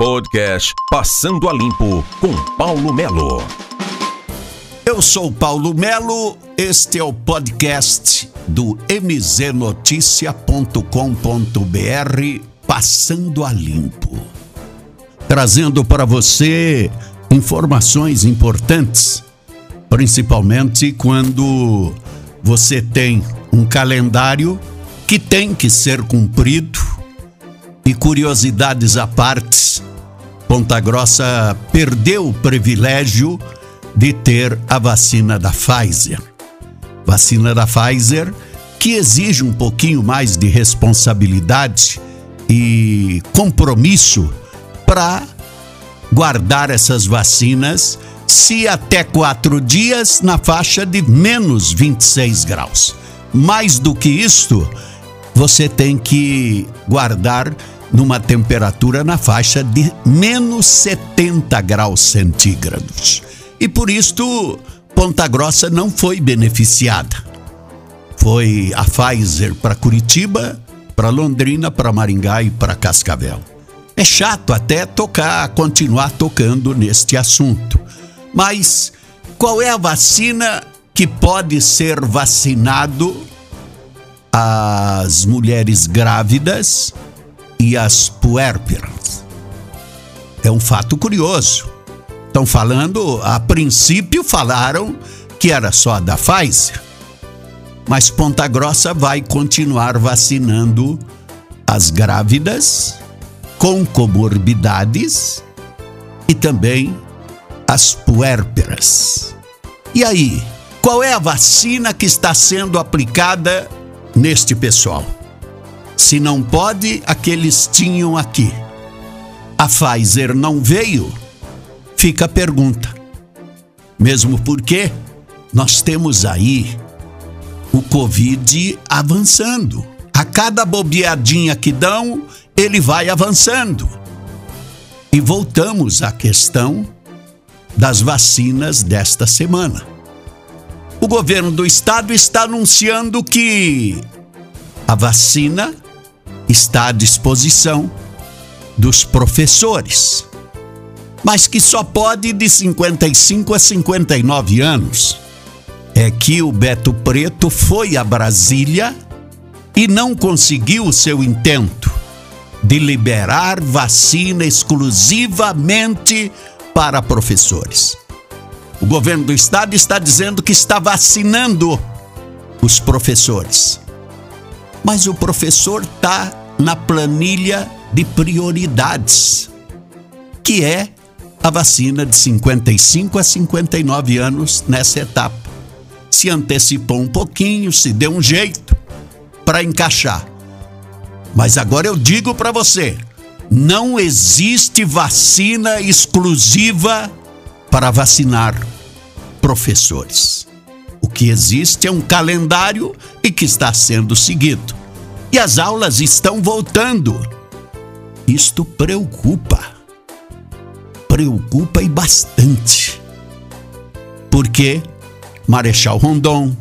Podcast Passando a Limpo com Paulo Melo. Eu sou Paulo Melo, este é o podcast do mznoticia.com.br Passando a Limpo. Trazendo para você informações importantes, principalmente quando você tem um calendário que tem que ser cumprido e curiosidades à parte, Ponta Grossa perdeu o privilégio de ter a vacina da Pfizer. Vacina da Pfizer que exige um pouquinho mais de responsabilidade e compromisso para guardar essas vacinas se até quatro dias na faixa de menos 26 graus. Mais do que isto, você tem que guardar numa temperatura na faixa de menos 70 graus centígrados. E por isto, Ponta Grossa não foi beneficiada. Foi a Pfizer para Curitiba, para Londrina, para Maringá e para Cascavel. É chato até tocar, continuar tocando neste assunto. Mas qual é a vacina que pode ser vacinado as mulheres grávidas e as puérperas. É um fato curioso. Estão falando, a princípio falaram que era só da Pfizer, mas Ponta Grossa vai continuar vacinando as grávidas com comorbidades e também as puérperas. E aí, qual é a vacina que está sendo aplicada neste pessoal? Se não pode, aqueles tinham aqui. A Pfizer não veio? Fica a pergunta. Mesmo porque nós temos aí o Covid avançando. A cada bobeadinha que dão, ele vai avançando. E voltamos à questão das vacinas desta semana. O governo do estado está anunciando que a vacina está à disposição dos professores, mas que só pode de 55 a 59 anos. É que o Beto Preto foi a Brasília e não conseguiu o seu intento de liberar vacina exclusivamente para professores. O governo do estado está dizendo que está vacinando os professores. Mas o professor está na planilha de prioridades, que é a vacina de 55 a 59 anos nessa etapa. Se antecipou um pouquinho, se deu um jeito para encaixar. Mas agora eu digo para você: não existe vacina exclusiva para vacinar professores. O que existe é um calendário e que está sendo seguido e as aulas estão voltando. Isto preocupa. Preocupa e bastante. Porque Marechal Rondon,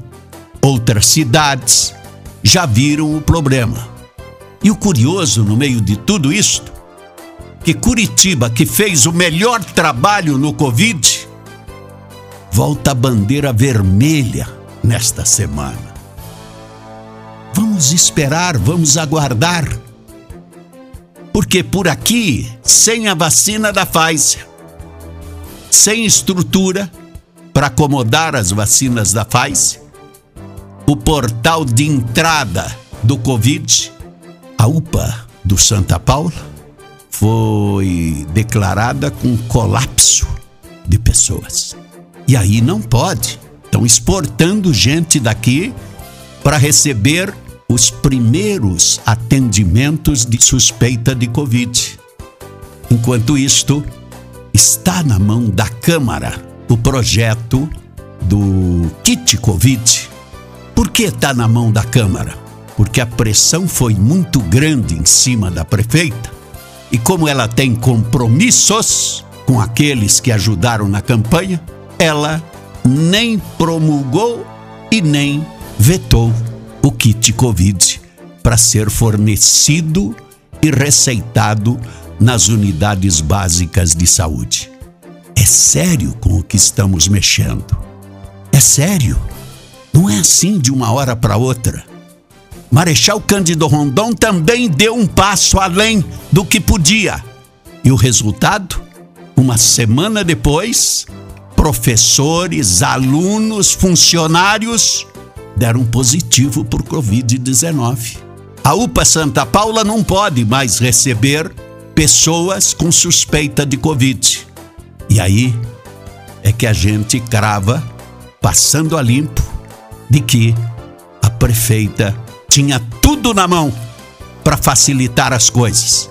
outras cidades já viram o problema. E o curioso no meio de tudo isto, que Curitiba, que fez o melhor trabalho no Covid, volta a bandeira vermelha nesta semana. Vamos esperar, vamos aguardar. Porque por aqui, sem a vacina da Pfizer, sem estrutura para acomodar as vacinas da Pfizer, o portal de entrada do Covid, a UPA do Santa Paula, foi declarada com colapso de pessoas. E aí não pode. Estão exportando gente daqui para receber os primeiros atendimentos de suspeita de Covid. Enquanto isto, está na mão da Câmara o projeto do kit Covid. Por que está na mão da Câmara? Porque a pressão foi muito grande em cima da prefeita e, como ela tem compromissos com aqueles que ajudaram na campanha, ela nem promulgou e nem vetou o kit Covid para ser fornecido e receitado nas unidades básicas de saúde. É sério com o que estamos mexendo. É sério. Não é assim de uma hora para outra. Marechal Cândido Rondon também deu um passo além do que podia. E o resultado? Uma semana depois, professores, alunos, funcionários deram positivo por Covid-19. A UPA Santa Paula não pode mais receber pessoas com suspeita de Covid. E aí é que a gente crava, passando a limpo, de que a prefeita tinha tudo na mão para facilitar as coisas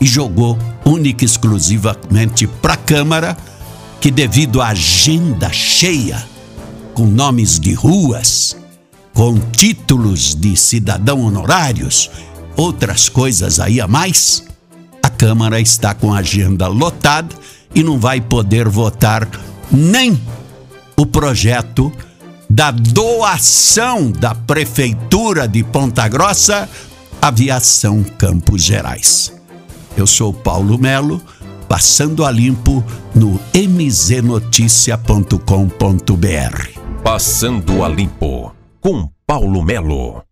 e jogou única e exclusivamente para a Câmara, que devido à agenda cheia, com nomes de ruas, com títulos de cidadão honorários, outras coisas aí a mais, a Câmara está com a agenda lotada e não vai poder votar nem o projeto da doação da Prefeitura de Ponta Grossa à Aviação Campos Gerais. Eu sou Paulo Melo, passando a limpo no mznoticia.com.br. Passando a limpo com Paulo Melo.